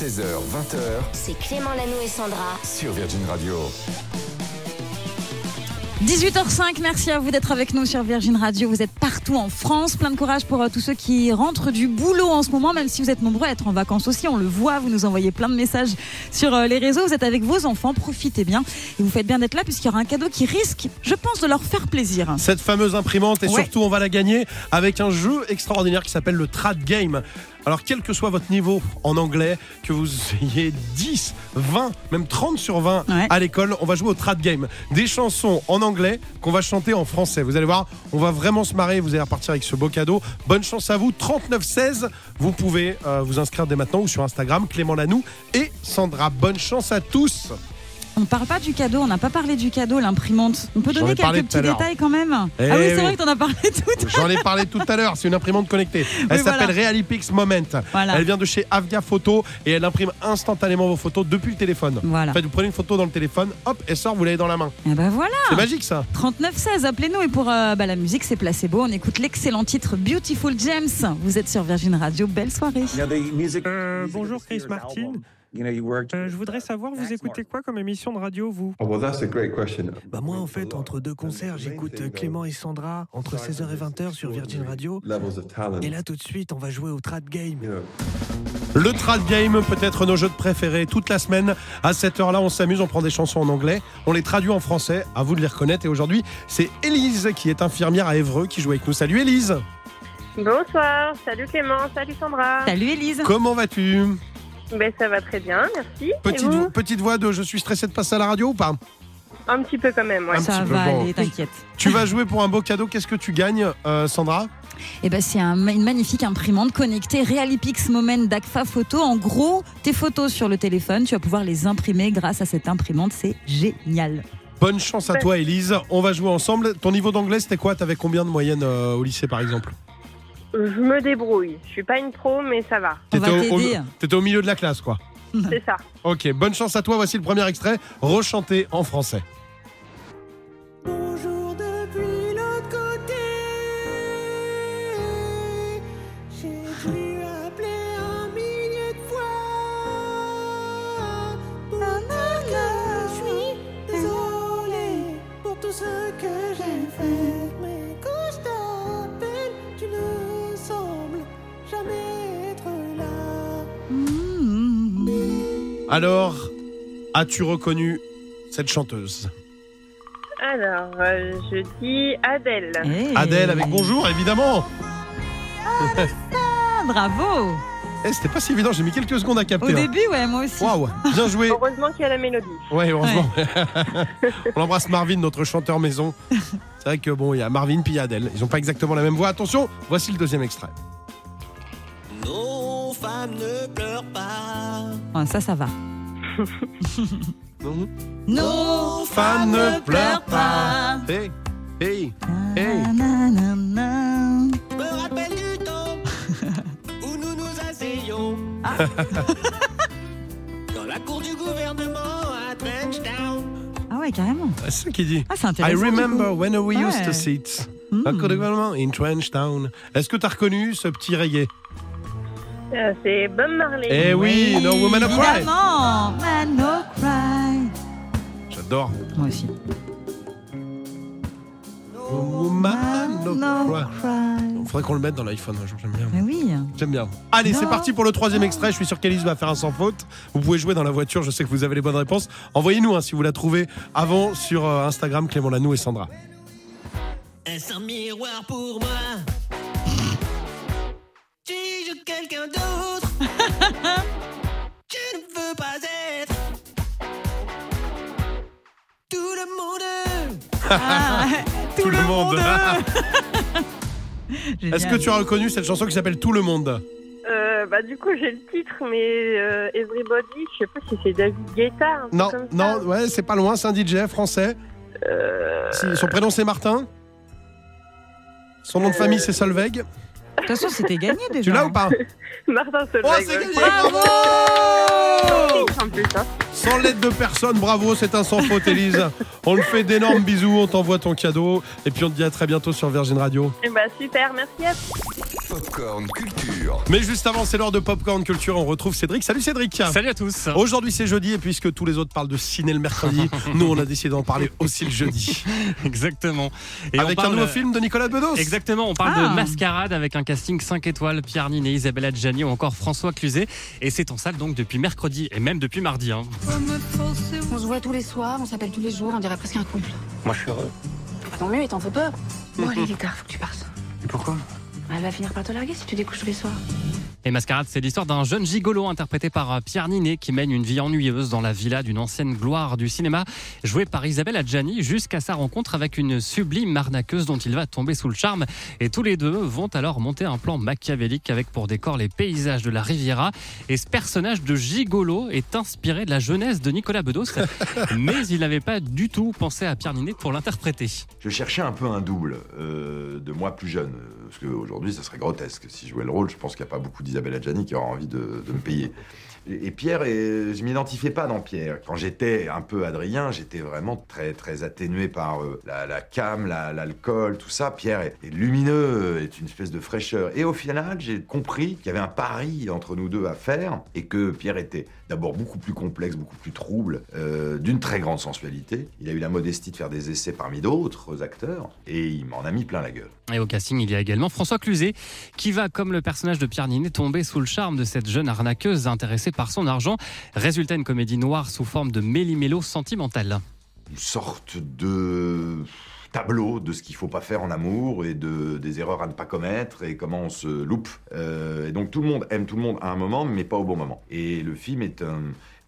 16h, 20h C'est Clément Lanou et Sandra. sur Virgin Radio. 18h05, merci à vous d'être avec nous sur Virgin Radio. Vous êtes partout en France. Plein de courage pour euh, tous ceux qui rentrent du boulot en ce moment, même si vous êtes nombreux à être en vacances aussi. On le voit, vous nous envoyez plein de messages sur euh, les réseaux. Vous êtes avec vos enfants, profitez bien. Et vous faites bien d'être là puisqu'il y aura un cadeau qui risque, je pense, de leur faire plaisir. Cette fameuse imprimante et Ouais. surtout on va la gagner avec un jeu extraordinaire qui s'appelle le Trad Game. Alors quel que soit votre niveau en anglais, que vous ayez 10, 20, même 30 sur 20 Ouais. à l'école, on va jouer au Trad Game. Des chansons en anglais qu'on va chanter en français. Vous allez voir, on va vraiment se marrer, vous allez repartir avec ce beau cadeau. Bonne chance à vous, 3916, vous pouvez euh, vous inscrire dès maintenant ou sur Instagram, Clément Lanou et Sandra. Bonne chance à tous On ne parle pas du cadeau, on n'a pas parlé du cadeau, l'imprimante. On peut donner quelques à petits l'heure. détails quand même. Eh ah oui, c'est oui. vrai que tu en as parlé tout. J'en ai parlé tout à l'heure, c'est une imprimante connectée. Elle Oui, s'appelle voilà. Realipix Moment. Voilà. Elle vient de chez Avga Photo et elle imprime instantanément vos photos depuis le téléphone. Voilà. En fait, vous prenez une photo dans le téléphone, hop, elle sort, vous l'avez dans la main. Et ben voilà. C'est magique ça. 3916, appelez-nous. Et pour euh, bah, la musique, c'est placebo. On écoute l'excellent titre Beautiful James. Vous êtes sur Virgin Radio. Belle soirée. Euh, bonjour Chris Martin. Euh, je voudrais savoir, vous écoutez quoi comme émission de radio, vous? Oh, well, that's a great question. Bah moi en fait entre deux concerts j'écoute euh, Clément et Sandra entre 16h et 20h sur Virgin Radio Levels of talent. et là tout de suite on va jouer au Trad Game. Le Trad Game, peut-être nos jeux de préférés toute la semaine. À cette heure-là, on s'amuse, on prend des chansons en anglais, on les traduit en français. À vous de les reconnaître. Et aujourd'hui, c'est Élise qui est infirmière à Évreux qui joue avec nous. Salut Élise. Bonsoir, salut Clément, salut Sandra. Salut Élise. Comment vas-tu? Ben, ça va très bien, merci. petite, Et vous vo- petite voix de je suis stressé de passer à la radio ou pas? Un petit peu quand même, ouais. Un Ça petit peu, va bon. aller, t'inquiète. Tu vas jouer pour un beau cadeau. Qu'est-ce que tu gagnes, euh, Sandra? Et ben c'est un- une magnifique imprimante connectée Realipix Moment d'Agfa Photo. En gros, tes photos sur le téléphone, tu vas pouvoir les imprimer grâce à cette imprimante. C'est génial. Bonne chance à toi, Élise. On va jouer ensemble. Ton niveau d'anglais, c'était quoi? T'avais combien de moyenne euh, au lycée, par exemple? Je me débrouille. Je suis pas une pro, mais ça va. On va T'étais au, t'aider. au- t'étais au milieu de la classe, quoi. C'est ça. Ok, bonne chance à toi. Voici le premier extrait, rechanté en français. Alors, as-tu reconnu cette chanteuse? Alors, euh, je dis Adèle. Hey. Adèle avec bonjour, évidemment. Ah, bravo. Eh, c'était pas si évident, j'ai mis quelques secondes à Au capter. hein. début, ouais, moi aussi. Waouh, bien joué. Heureusement qu'il y a la mélodie. Ouais, heureusement. On embrasse Marvin, notre chanteur maison. C'est vrai que bon, il y a Marvin puis il y a Adèle. Ils ont pas exactement la même voix. Attention, voici le deuxième extrait. Femmes ne pleurent pas. Ah, ça, ça va. Non Nos femmes ne pleurent pas. Hey, hey, hey. Nanana. Me rappelle du temps où nous nous asseyions dans la cour du gouvernement à Trenchtown. Ah ouais, carrément. C'est ça qu'il dit. Ah, c'est I intéressant. du remember when we used to Ouais. sit. Mm. à Codeglement, in Trenchtown. Est-ce que tu as reconnu ce petit reggae? Euh, c'est Bob Marley. Eh oui, No Woman No Cry. Évidemment. Man, no cry. J'adore. Moi aussi. No Woman No Cry. cry. Faudrait qu'on le mette dans l'iPhone, un jour, j'aime bien. Mais oui. J'aime bien. Allez, c'est parti pour le troisième extrait. Je suis sûr qu'Elise va faire un sans faute. Vous pouvez jouer dans la voiture. Je sais que vous avez les bonnes réponses. Envoyez-nous hein, si vous la trouvez avant sur euh, Instagram Clément Lanou et Sandra. Est-ce un miroir pour moi? Suis-je quelqu'un d'autre Je ne veux pas être tout le monde. Ah, tout, le monde. Est-ce que tu as reconnu cette chanson qui s'appelle Tout le monde Euh, bah, du coup, j'ai le titre, mais euh, Everybody, je sais pas si c'est David Guetta. un Non, comme ça. non, ouais, c'est pas loin. C'est un DJ français. Euh, son prénom c'est Martin. Son nom de famille c'est Solveig. De toute façon, c'était gagné déjà. Tu l'as ou pas Martin Solveig. Oh, c'est gagné Bravo En plus, hein. Sans l'aide de personne. Bravo, c'est un sans faute, Élise. On le fait d'énormes bisous, on t'envoie ton cadeau. Et puis on te dit à très bientôt sur Virgin Radio. Eh bah super, merci à vous. Popcorn Culture. Mais juste avant, c'est l'heure de Popcorn Culture. On retrouve Cédric. Salut Cédric. Salut à tous. Aujourd'hui c'est jeudi et puisque tous les autres parlent de ciné le mercredi, nous on a décidé d'en parler aussi le jeudi. Exactement. Et Avec on un nouveau film de Nicolas Bedos. Exactement, on parle Ah. de Mascarade avec un casting 5 étoiles, Pierre Ninet, Isabelle Adjani ou encore François Cluzet. Et c'est en salle donc depuis mercredi et même depuis mardi. hein. On se voit tous les soirs, on s'appelle tous les jours, on dirait presque un couple. Moi, je suis heureux. Bah, tant mieux, il t'en faut pas. Bon, allez, il est tard, faut que tu partes. Et pourquoi? Elle va finir par te larguer si tu découches tous les soirs. Et Mascarade, c'est l'histoire d'un jeune gigolo interprété par euh, Pierre Ninet qui mène une vie ennuyeuse dans la villa d'une ancienne gloire du cinéma, jouée par Isabelle Adjani, jusqu'à sa rencontre avec une sublime arnaqueuse dont il va tomber sous le charme. Et tous les deux vont alors monter un plan machiavélique avec pour décor les paysages de la Riviera. Et ce personnage de gigolo est inspiré de la jeunesse de Nicolas Bedos, mais il n'avait pas du tout pensé à Pierre Ninet pour l'interpréter. Je cherchais un peu un double euh, de moi plus jeune, euh, parce qu'aujourd'hui, ça serait grotesque. Si je jouais le rôle, je pense qu'il n'y a pas beaucoup d'Isabelle Adjani qui aura envie de, me payer. Et, Pierre, et, je m'identifiais pas dans Pierre. Quand j'étais un peu Adrien, j'étais vraiment très très atténué par euh, la, la cam, la- l'alcool, tout ça. Pierre est, est lumineux, euh, est une espèce de fraîcheur. Et au final, j'ai compris qu'il y avait un pari entre nous deux à faire, et que Pierre était d'abord beaucoup plus complexe, beaucoup plus trouble, euh, d'une très grande sensualité. Il a eu la modestie de faire des essais parmi d'autres acteurs, et il m'en a mis plein la gueule. Et au casting, il y a également François Cluzet, qui va, comme le personnage de Pierre Ninet, tomber sous le charme de cette jeune arnaqueuse intéressée par son argent. Résultat, une comédie noire sous forme de méli-mélo sentimental. Une sorte de tableau de ce qu'il faut pas faire en amour et de, des erreurs à ne pas commettre et comment on se loupe. Euh, et donc tout le monde aime tout le monde à un moment, mais pas au bon moment. Et le film est un-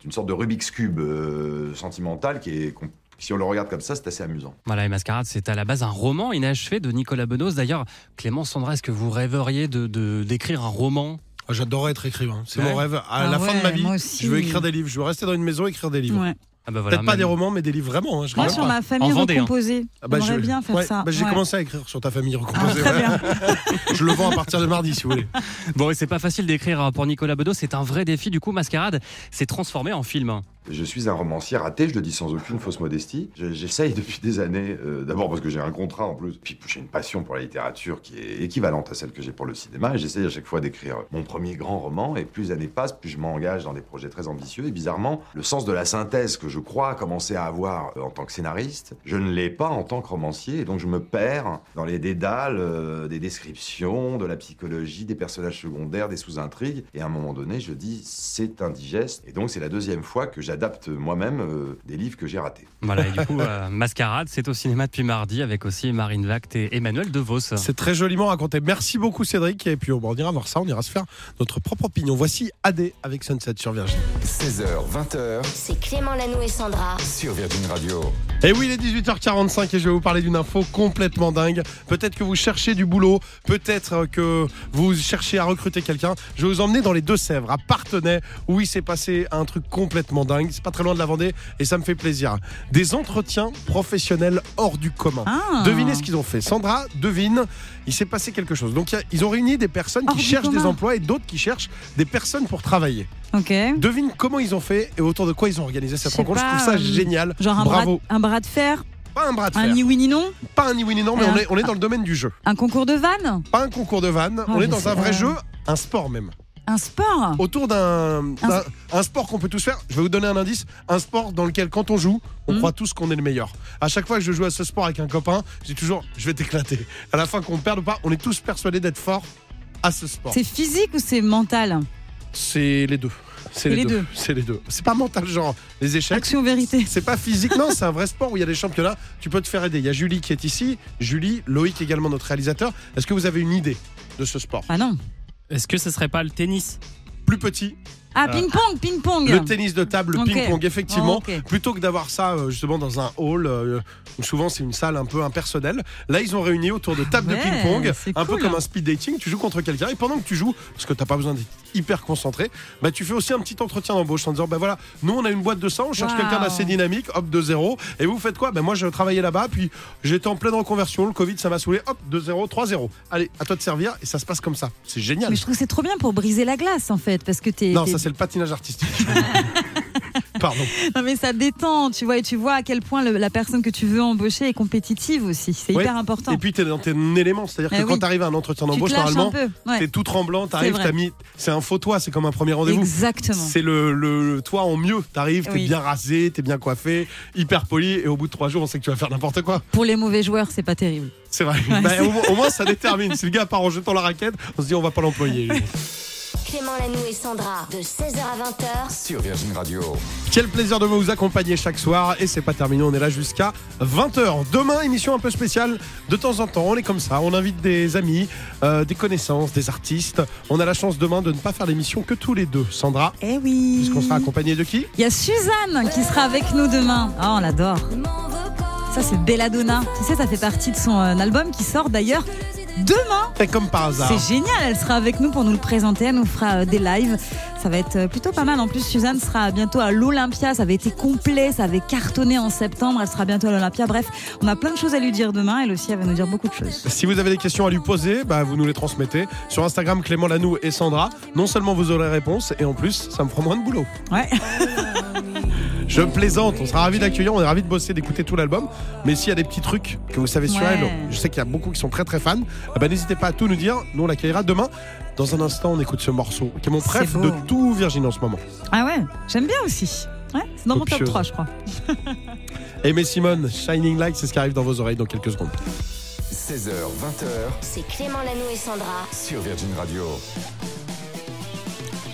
une sorte de Rubik's Cube euh, sentimental qui est... Si on le regarde comme ça, c'est assez amusant. Voilà, et Mascarade, c'est à la base un roman inachevé de Nicolas Bedos. D'ailleurs, Clément Sandra, est-ce que vous rêveriez de de- d'écrire un roman? Ah, J'adorerais être écrivain. C'est Ouais. mon rêve. À Ah la fin de ma vie, je veux écrire des livres. Je veux rester dans une maison et écrire des livres. Ouais. ah bah voilà, Peut-être pas même- des romans, mais des livres vraiment. hein, je Moi, sur pas. ma famille hein. recomposée, Ah bah, j'aimerais je- bien faire ouais, ça. bah, J'ai Ouais. commencé à écrire sur ta famille Ah, recomposée. ouais. je le vends à partir de mardi, si vous voulez. Bon, et c'est pas facile d'écrire euh, pour Nicolas Bedos. C'est un vrai défi. Du coup, Mascarade s'est transformé en film. Je suis un romancier raté, je le dis sans aucune fausse modestie. Je- J'essaye depuis des années, euh, d'abord parce que j'ai un contrat en plus, puis j'ai une passion pour la littérature qui est équivalente à celle que j'ai pour le cinéma, et j'essaye à chaque fois d'écrire mon premier grand roman, et plus les années passent, plus je m'engage dans des projets très ambitieux, et bizarrement, le sens de la synthèse que je crois commencer à avoir euh, en tant que scénariste, je ne l'ai pas en tant que romancier, et donc je me perds dans les dédales euh, des descriptions, de la psychologie, des personnages secondaires, des sous-intrigues, et à un moment donné, je dis c'est indigeste, et donc c'est la deuxième fois que j'adapte moi-même euh, des livres que j'ai ratés. Voilà, et du coup, euh, Mascarade, c'est au cinéma depuis mardi avec aussi Marine Vact et Emmanuel DeVos. C'est très joliment raconté. Merci beaucoup, Cédric. Et puis, on ira voir ça. On ira se faire notre propre opinion. Voici AD avec Sunset sur Virgin. 16h, 20h C'est Clément Lanou et Sandra. sur Virgin Radio. Et oui, il est 18h45 et je vais vous parler d'une info complètement dingue. Peut-être que vous cherchez du boulot, peut-être que vous cherchez à recruter quelqu'un. Je vais vous emmener dans les Deux-Sèvres, à Partenay, où il s'est passé un truc complètement dingue. C'est pas très loin de la Vendée et ça me fait plaisir. Des entretiens professionnels hors du commun. Ah. Devinez ce qu'ils ont fait. Sandra, devine, il s'est passé quelque chose. Donc il y a- ils ont réuni des personnes Hors qui cherchent des emplois et d'autres qui cherchent des personnes pour travailler. Ok. Devine comment ils ont fait et autour de quoi ils ont organisé cette rencontre. Je trouve ça euh, génial. Genre un bras, Bravo. un bras de fer, Pas un bras de un fer. ni oui ni non, Pas un ni oui ni non, mais Un- on est, on est dans le domaine du jeu. un concours de vannes, Pas un concours de vannes, Oh, on est dans un vrai jeu, un sport même. Un sport. Autour d'un un sport qu'on peut tous faire. Je vais vous donner un indice. Un sport dans lequel, quand on joue, on Hmm. croit tous qu'on est le meilleur. À chaque fois que je joue à ce sport avec un copain, je dis toujours, je vais t'éclater. À la fin, qu'on perde ou pas, on est tous persuadés d'être forts à ce sport. C'est physique ou c'est mental? C'est les deux. C'est les, Les deux. deux. C'est les deux. C'est pas mental, genre les échecs. Action vérité. C'est pas physique, non, c'est un vrai sport où il y a des championnats. Tu peux te faire aider. Il y a Julie qui est ici. Julie, Loïc également, notre réalisateur. Est-ce que vous avez une idée de ce sport? Ah non. Est-ce que ce serait pas le tennis? Plus petit, Ah ping pong, ping pong. le tennis de table, le ping-pong, effectivement. Oh. Plutôt que d'avoir ça euh, justement dans un hall, euh, où souvent c'est une salle un peu impersonnelle. Là, ils ont réuni autour de table Ouais, de ping-pong, un peu comme un speed dating. Tu joues contre quelqu'un et pendant que tu joues, parce que t'as pas besoin d'être hyper concentré, bah tu fais aussi un petit entretien d'embauche en disant bah voilà, nous on a une boîte de ça, on cherche Wow. quelqu'un d'assez dynamique, hop de zéro. Et vous faites quoi? Ben moi je travaillais là-bas, puis j'étais en pleine reconversion, le Covid ça m'a saoulé, hop de 0 3-0. Allez, à toi de servir et ça se passe comme ça. C'est génial. Mais je trouve que c'est trop bien pour briser la glace en fait, parce que t'es. Non, ça c'est le patinage artistique. Pardon. Non mais ça détend, tu vois, et tu vois à quel point le- la personne que tu veux embaucher est compétitive aussi. C'est Ouais. hyper important. Et puis t'es dans ton élément, c'est-à-dire que Eh quand oui. t'arrives à un entretien Tu te d'embauche, lâches normalement, peu, ouais. t'es tout tremblant, t'arrives, vrai. t'as mis, c'est un faux toit, c'est comme un premier rendez-vous. Exactement. C'est le, le, le toit en mieux. T'arrives, t'es Oui. bien rasé, t'es bien coiffé, hyper poli, et au bout de trois jours, on sait que tu vas faire n'importe quoi. Pour les mauvais joueurs, c'est pas terrible. C'est vrai. Bah, au, moins- au moins, ça détermine. Si le gars part en jetant la raquette, on se dit on va pas l'employer. lui. Clément Lanoux et Sandra, de 16h à 20h. Sur Virgin Radio. Quel plaisir de vous accompagner chaque soir. Et c'est pas terminé, on est là jusqu'à 20h. Demain, émission un peu spéciale. De temps en temps, on est comme ça. On invite des amis, euh, des connaissances, des artistes. On a la chance demain de ne pas faire l'émission que tous les deux. Sandra, Eh oui. puisqu'on sera accompagné de qui? Il y a Suzanne qui sera avec nous demain. Ah, on l'adore. Ça, c'est Belladonna. Tu sais, ça fait partie de son euh, album qui sort d'ailleurs demain. C'est comme par hasard. C'est génial, elle sera avec nous pour nous le présenter, elle nous fera euh, des lives. Ça va être euh, plutôt pas mal. En plus, Suzanne sera bientôt à l'Olympia. Ça avait été complet, ça avait cartonné en septembre. Elle sera bientôt à l'Olympia. Bref, on a plein de choses à lui dire demain. Elle aussi, elle va nous dire beaucoup de choses. Si vous avez des questions à lui poser, bah, vous nous les transmettez sur Instagram Clément Lanoux et Sandra. Non seulement vous aurez réponse, et en plus, ça me fera moins de boulot. Ouais. Je plaisante, on sera ravis d'accueillir, on est ravis de bosser, d'écouter tout l'album. Mais s'il y a des petits trucs que vous savez sur Ouais. elle, je sais qu'il y a beaucoup qui sont très très fans, eh ben, n'hésitez pas à tout nous dire. Nous on l'accueillera demain. Dans un instant, on écoute ce morceau qui est mon préf de tout Virgin en ce moment. Ah ouais, j'aime bien aussi. Ouais, c'est dans mon top Copieuse. 3, je crois. Aimé Simone, Shining Light, c'est ce qui arrive dans vos oreilles dans quelques secondes. 16h, 20h. C'est Clément Lanoux et Sandra. Sur Virgin Radio.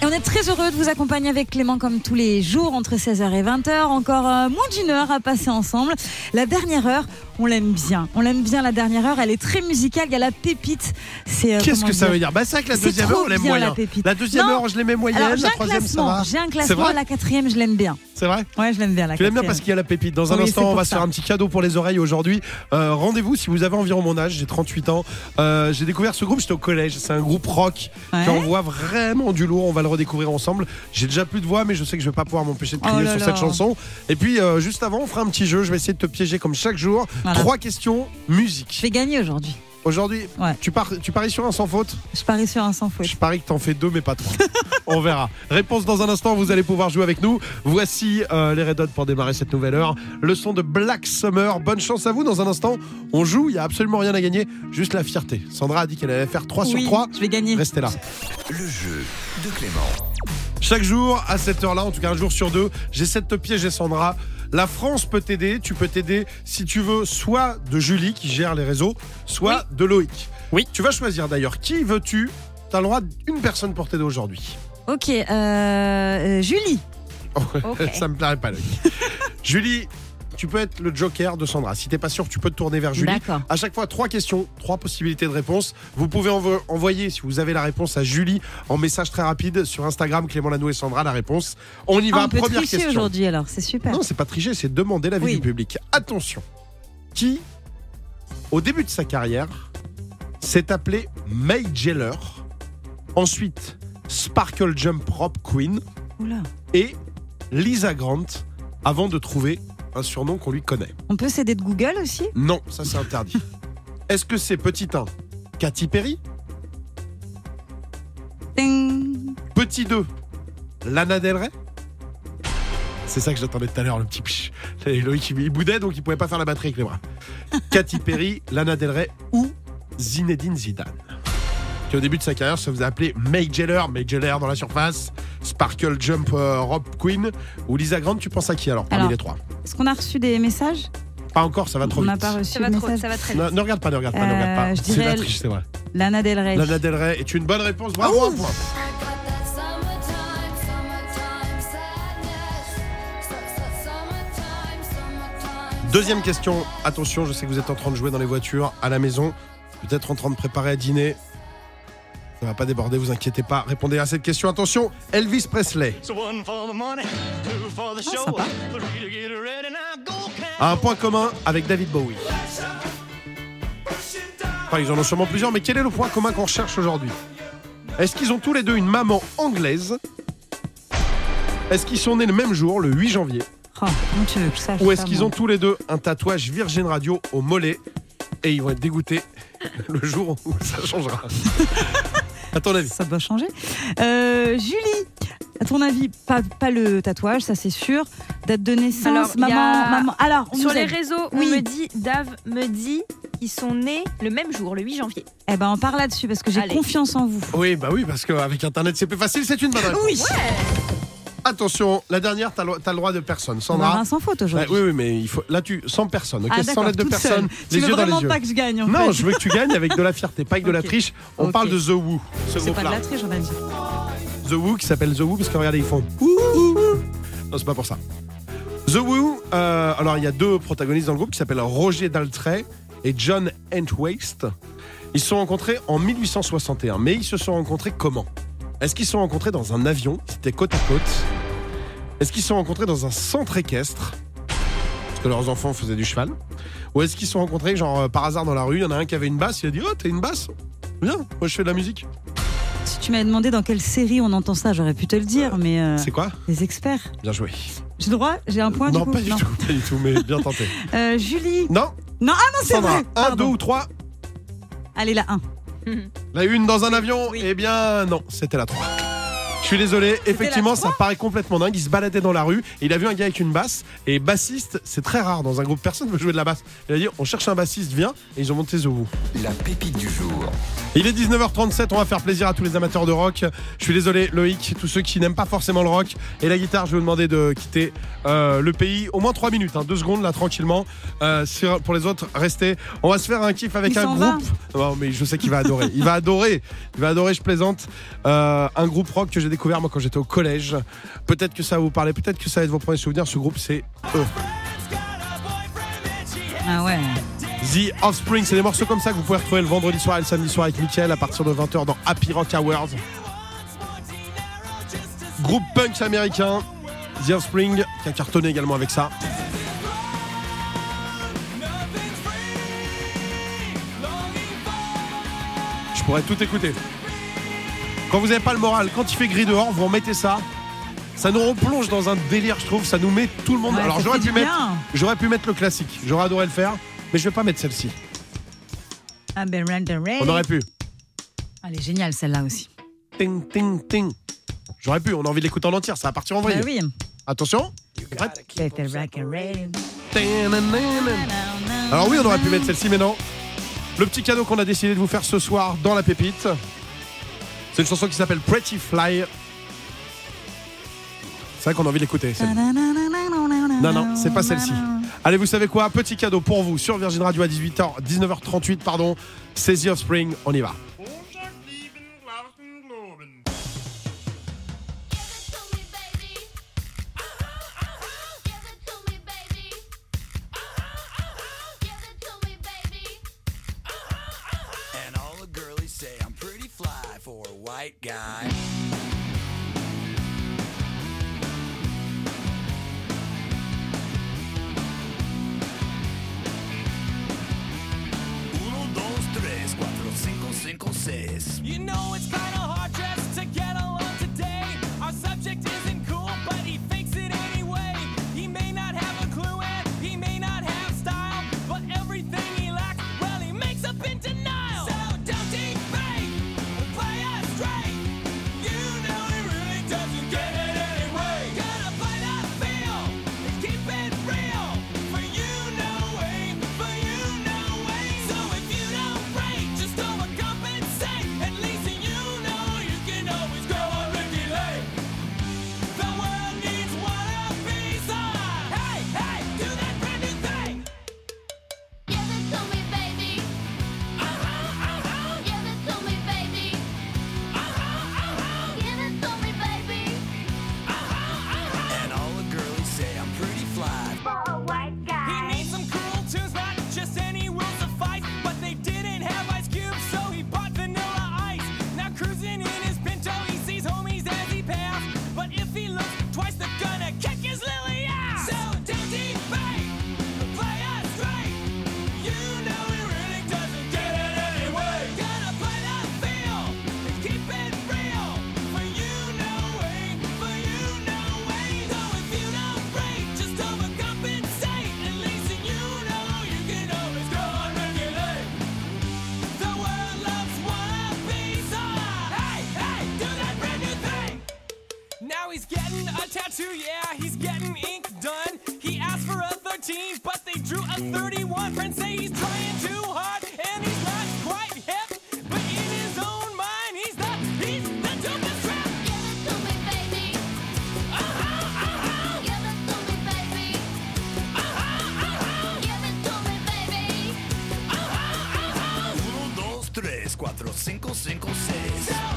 On est très heureux de vous accompagner avec Clément comme tous les jours entre 16h et 20h. Encore euh, moins d'une heure à passer ensemble. La dernière heure, on l'aime bien. On l'aime bien la dernière heure. Elle est très musicale. Il y a la pépite. C'est euh, Qu'est-ce que ça veut dire Bah, c'est vrai que la deuxième heure, on l'aime bien, moyen. La, deuxième Non. heure, je l'aimais moyenne. Alors, j'ai la un troisième, classement. J'ai un classement. La quatrième, je l'aime bien. C'est vrai Ouais, je l'aime bien. La Tu l'aimes bien parce qu'il y a la pépite. Dans un Oui, instant, on va ça. se faire un petit cadeau pour les oreilles aujourd'hui. Euh, Rendez-vous si vous avez environ mon âge. J'ai 38 ans. Euh, J'ai découvert ce groupe, j'étais au collège. C'est un groupe rock Ouais. qui envoie vraiment du lourd. On va le redécouvrir ensemble. J'ai déjà plus de voix, mais je sais que je vais pas pouvoir m'empêcher de crier Oh là sur cette chanson. Et puis, juste avant, on fera un petit jeu. Je vais essayer de te piéger comme chaque jour. Voilà. Trois questions musique. Je vais gagner aujourd'hui. Aujourd'hui, Ouais. tu, pars, tu paries sur un sans faute Je parie sur un sans faute. Je parie que t'en fais deux, mais pas trois. On verra. Réponse dans un instant, vous allez pouvoir jouer avec nous. Voici euh, les Red Hot pour démarrer cette nouvelle heure. Le son de Black Summer. Bonne chance à vous. Dans un instant, on joue. Il n'y a absolument rien à gagner, juste la fierté. Sandra a dit qu'elle allait faire 3 Oui, sur 3. Je vais gagner. Restez là. Le jeu de Clément. Chaque jour, à cette heure-là, en tout cas un jour sur deux, j'essaie de te piéger, Sandra. La France peut t'aider. Tu peux t'aider si tu veux, soit de Julie qui gère les réseaux, soit de Loïc. Oui. Tu vas choisir d'ailleurs qui veux-tu? T'as le droit d'une personne pour t'aider aujourd'hui. Ok, euh, euh, Julie. Ok. Ça me plairait pas, Loïc. Julie, tu peux être le joker de Sandra. Si t'es pas sûr, tu peux te tourner vers Julie. D'accord. À chaque fois, trois questions, trois possibilités de réponse. Vous pouvez envo- envoyer, si vous avez la réponse, à Julie en message très rapide sur Instagram, Clément Lano et Sandra, la réponse. On y Ah, va, on peut première tricher question. aujourd'hui alors, c'est super. Non, c'est pas tricher, c'est demander l'avis Oui. du public. Attention. Qui, au début de sa carrière, s'est appelé May Jeller, ensuite Sparkle Jump Rock Queen Oula. et Lisa Grant avant de trouver un surnom qu'on lui connaît. On peut s'aider de Google aussi? Non, ça c'est interdit. Est-ce que c'est petit 1, Katy Perry? Ding. Petit 2, Lana Del Rey? C'est ça que j'attendais tout à l'heure, le petit Loïc, il boudait, donc il pouvait pas faire la batterie avec les bras. Katy Perry, Lana Del Rey ou Zinedine Zidane? Qui au début de sa carrière se faisait appeler May Jeller, May Jeller dans la surface, Sparkle Jump euh, Rob Queen ou Lisa Grant, tu penses à qui alors parmi Alors, les trois? Est-ce qu'on a reçu des messages Pas encore, ça va trop On vite. n'a pas reçu Ça de va, trop, messages. ça va très Ne, vite. ne regarde pas, ne regarde pas, ne regarde Euh, pas. je C'est dirais la triche, c'est vrai. Lana Del Rey. Lana Del Rey est une bonne réponse, bravo un point. Deuxième question, attention, je sais que vous êtes en train de jouer dans les voitures, à la maison, peut-être en train de préparer à dîner. Ça va pas déborder, vous inquiétez pas. Répondez à cette question. Attention, Elvis Presley. A un point commun avec David Bowie. Enfin, ils en ont sûrement plusieurs, mais quel est le point commun qu'on recherche aujourd'hui? Est-ce qu'ils ont tous les deux une maman anglaise? Est-ce qu'ils sont nés le même jour, le 8 janvier? Oh, Ou est-ce qu'ils ont tous les deux un tatouage Virgin Radio au mollet et ils vont être dégoûtés le jour où ça changera? À ton avis Ça doit changer. Euh, Julie, À ton avis, pas, pas le tatouage, ça c'est sûr. Date de naissance, Alors, y maman, a- maman. Alors, on Sur nous les aide. réseaux, Oui. on me dit, Dave me dit, ils sont nés le même jour, le 8 janvier. Eh ben, on parle là-dessus parce que j'ai Allez. confiance en vous. Oui, bah oui, parce qu'avec Internet, c'est plus facile. C'est une bonne réponse. Oui. Attention, la dernière, t'as le, t'as le droit de personne. On Sandra. a un sans faute aujourd'hui. oui, oui, mais il faut. Là, tu sans personne, ok? Ah, Sans d'accord, lettre de toute personne, les tu veux yeux dans les vraiment yeux. pas que je gagne en Non, fait. je veux que tu gagnes avec de la fierté, pas avec de la Ok. triche. On Ok. parle de The Who, ce C'est pas de groupe-là. la triche, on a dit. The Who qui s'appelle The Who parce que regardez, ils font. ouh, ouh, ouh. Non, c'est pas pour ça. The Who, euh, alors il y a deux protagonistes dans le groupe qui s'appellent Roger Daltrey et John Entwaist. Ils se sont rencontrés en 1861, mais ils se sont rencontrés comment? Est-ce qu'ils se sont rencontrés dans un avion? C'était côte à côte. Est-ce qu'ils se sont rencontrés dans un centre équestre Parce que leurs enfants faisaient du cheval. Ou est-ce qu'ils se sont rencontrés genre euh, par hasard dans la rue Il y en a un qui avait une basse, il a dit Oh, t'as une basse Viens, moi je fais de la musique. Si tu m'avais demandé dans quelle série on entend ça, j'aurais pu te le dire, mais euh, C'est quoi? les experts. Bien joué. J'ai le droit? J'ai un point non, du coup pas du tout, pas du tout, mais bien tenté. Euh, Julie. Non, Non, ah non, c'est Sandra, vrai. un, Pardon. deux ou trois Allez, la 1. La une dans un avion Oui. Eh bien, non, c'était la 3. Je suis désolé, effectivement, ça paraît complètement dingue. Il se baladait dans la rue et il a vu un gars avec une basse. Et bassiste, c'est très rare dans un groupe, personne ne veut jouer de la basse. Il a dit On cherche un bassiste, viens. Et ils ont monté The Who. La pépite du jour. Il est 19h37, on va faire plaisir à tous les amateurs de rock. Je suis désolé, Loïc, tous ceux qui n'aiment pas forcément le rock et la guitare, je vais vous demander de quitter euh, le pays au moins 3 minutes, 2 secondes là tranquillement. Euh, pour les autres, restez. On va se faire un kiff avec Il un groupe. Non, mais je sais qu'il va adorer. Il va adorer. Il va adorer, je plaisante. Euh, un groupe rock que j'ai découvert moi quand j'étais au collège. Peut-être que ça va vous parler, peut-être que ça va être vos premiers souvenirs. Ce groupe, c'est eux. Ah ouais. The Offspring, c'est des morceaux comme ça que vous pouvez retrouver le vendredi soir et le samedi soir avec Mickaël à partir de 20h dans Happy Rock Hours. Groupe punk américain, The Offspring, qui a cartonné également avec ça. Je pourrais tout écouter. Quand vous n'avez pas le moral, quand il fait gris dehors, vous remettez ça. Ça nous replonge dans un délire, je trouve. Ça nous met tout le monde. Ouais, Alors j'aurais pu mettre, j'aurais pu mettre le classique. J'aurais adoré le faire, mais je vais pas mettre celle-ci. Ah ben. On aurait pu. Elle est géniale celle-là aussi. Ting, ting, ting. J'aurais pu, on a envie de l'écouter en entière, ça va partir en Bah vrille. oui. Attention. Alors oui, on aurait pu mettre celle-ci, mais non. Le petit cadeau qu'on a décidé de vous faire ce soir dans la pépite, c'est une chanson qui s'appelle Pretty Fly. C'est vrai qu'on a envie celle- Non, non, c'est pas celle-ci. Allez, vous savez quoi? Petit cadeau pour vous sur Virgin Radio à 18h, 19h38, pardon. C'est The Offspring, on y va. right guy. 4, 5, 5, 6.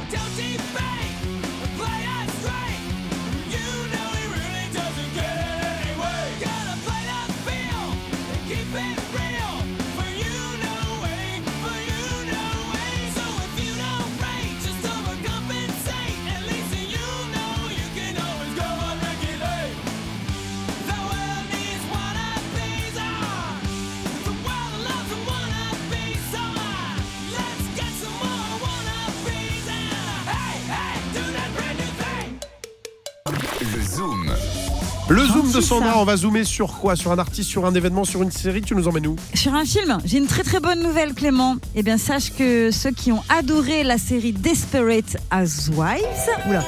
Zoom. Le zoom de Sandra, on va zoomer sur quoi? Sur un artiste, sur un événement, sur une série Tu nous emmènes où? Sur un film, j'ai une très très bonne nouvelle Clément. Eh bien sache que ceux qui ont adoré la série Desperate Housewives, oula,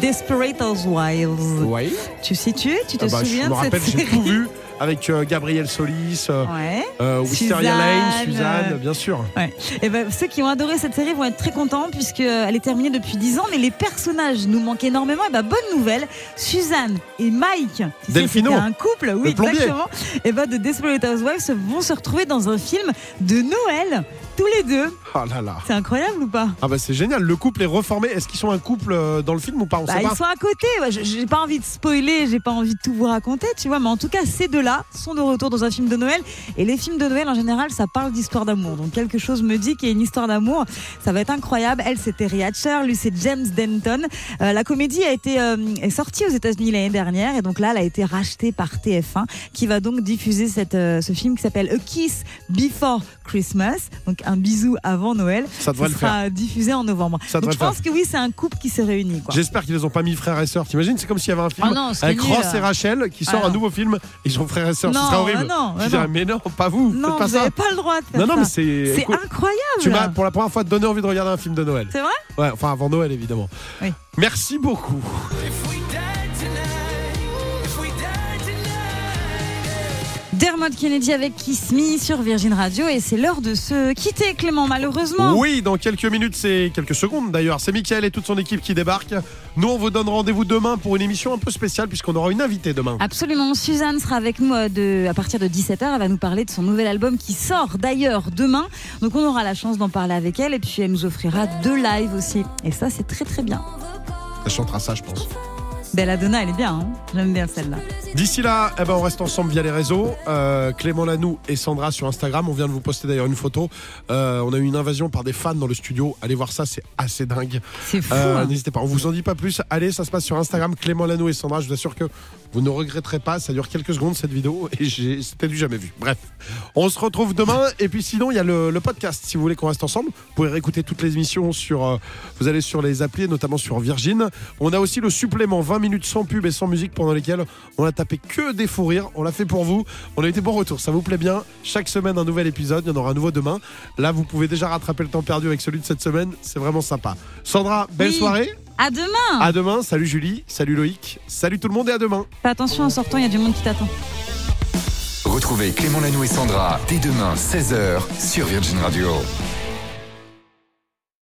Desperate Housewives. Oui. Tu situes Tu te Ah bah, souviens Je me de cette rappelle, j'ai série? tout vu avec euh, Gabriel Solis, euh, Ouais. euh, Wisteria Suzanne, Lane, Suzanne, bien sûr. Ouais. Et ben, ceux qui ont adoré cette série vont être très contents puisqu'elle est terminée depuis 10 ans, mais les personnages nous manquent énormément. Et ben, bonne nouvelle, Suzanne et Mike, sais, Delphino. un couple, oui, exactement. Et ben, de Desperate Housewives vont se retrouver dans un film de Noël, tous les deux. Là là. C'est incroyable ou pas? Ah bah c'est génial, le couple est reformé. Est-ce qu'ils sont un couple euh, dans le film ou pas? On Bah, sait pas. ils sont à côté. Ouais, je- J'ai pas envie de spoiler, j'ai pas envie de tout vous raconter, tu vois. Mais en tout cas, ces deux-là sont de retour dans un film de Noël. Et les films de Noël, en général, ça parle d'histoire d'amour. Donc quelque chose me dit qu'il y a une histoire d'amour. Ça va être incroyable. Elle, c'était Hatcher, lui, c'est James Denton. Euh, la comédie a été euh, est sortie aux États-Unis l'année dernière, et donc là, elle a été rachetée par TF1, qui va donc diffuser cette, ce film qui s'appelle A Kiss Before Christmas, donc un bisou avant Noël. Ça devrait Ce le sera diffusé en novembre. Ça donc devrait je pense que oui, c'est un couple qui se réunit. Quoi. J'espère qu'ils les ont pas mis frères et sœurs. T'imagines C'est comme s'il y avait un film Oh non, c'est avec. Ross et Rachel qui sort Ah un nouveau film. Ils sont frères et sœurs. Ce serait horrible. non, Je dirais, non. mais non, pas vous. Non, pas vous ça. n'avez pas le droit de faire Non, non, mais c'est. Incroyable. Tu m'as pour la première fois donné envie de regarder un film de Noël. C'est vrai? Ouais, enfin avant Noël évidemment. Oui. Merci beaucoup. Dermot Kennedy avec Kiss Me sur Virgin Radio et c'est l'heure de se quitter Clément malheureusement. Oui, dans quelques minutes, c'est quelques secondes d'ailleurs. C'est Mickaël et toute son équipe qui débarquent. Nous, on vous donne rendez-vous demain pour une émission un peu spéciale puisqu'on aura une invitée demain. Absolument, Suzanne sera avec nous euh, de, à partir de 17h. Elle va nous parler de son nouvel album qui sort d'ailleurs demain. Donc on aura la chance d'en parler avec elle et puis elle nous offrira deux lives aussi. Et ça, c'est très très bien. Elle chantera ça, je pense. Belladonna, elle est bien. hein J'aime bien celle-là. D'ici là, eh ben, on reste ensemble via les réseaux. Euh, Clément Lanoux et Sandra sur Instagram. On vient de vous poster d'ailleurs une photo. Euh, on a eu une invasion par des fans dans le studio. Allez voir ça, c'est assez dingue. C'est fou. Euh, hein. N'hésitez pas, on vous en dit pas plus. Allez, ça se passe sur Instagram, Clément Lanoux et Sandra. Je vous assure que vous ne regretterez pas. Ça dure quelques secondes cette vidéo et c'était du jamais vu. Bref, on se retrouve demain. Et puis sinon, il y a le, le podcast. Si vous voulez qu'on reste ensemble, vous pouvez réécouter toutes les émissions sur. vous allez sur les applis, notamment sur Virgin. On a aussi le supplément 20 minutes sans pub et sans musique pendant lesquelles on a tapé que des fous rires. On l'a fait pour vous. On a eu des bons retours. Ça vous plaît bien Chaque semaine, un nouvel épisode. Il y en aura un nouveau demain. Là, vous pouvez déjà rattraper le temps perdu avec celui de cette semaine. C'est vraiment sympa. Sandra, belle Oui. soirée. À demain. À demain. Salut Julie. Salut Loïc. Salut tout le monde et à demain. Fais attention en sortant, il y a du monde qui t'attend. Retrouvez Clément Lanoux et Sandra dès demain 16h sur Virgin Radio.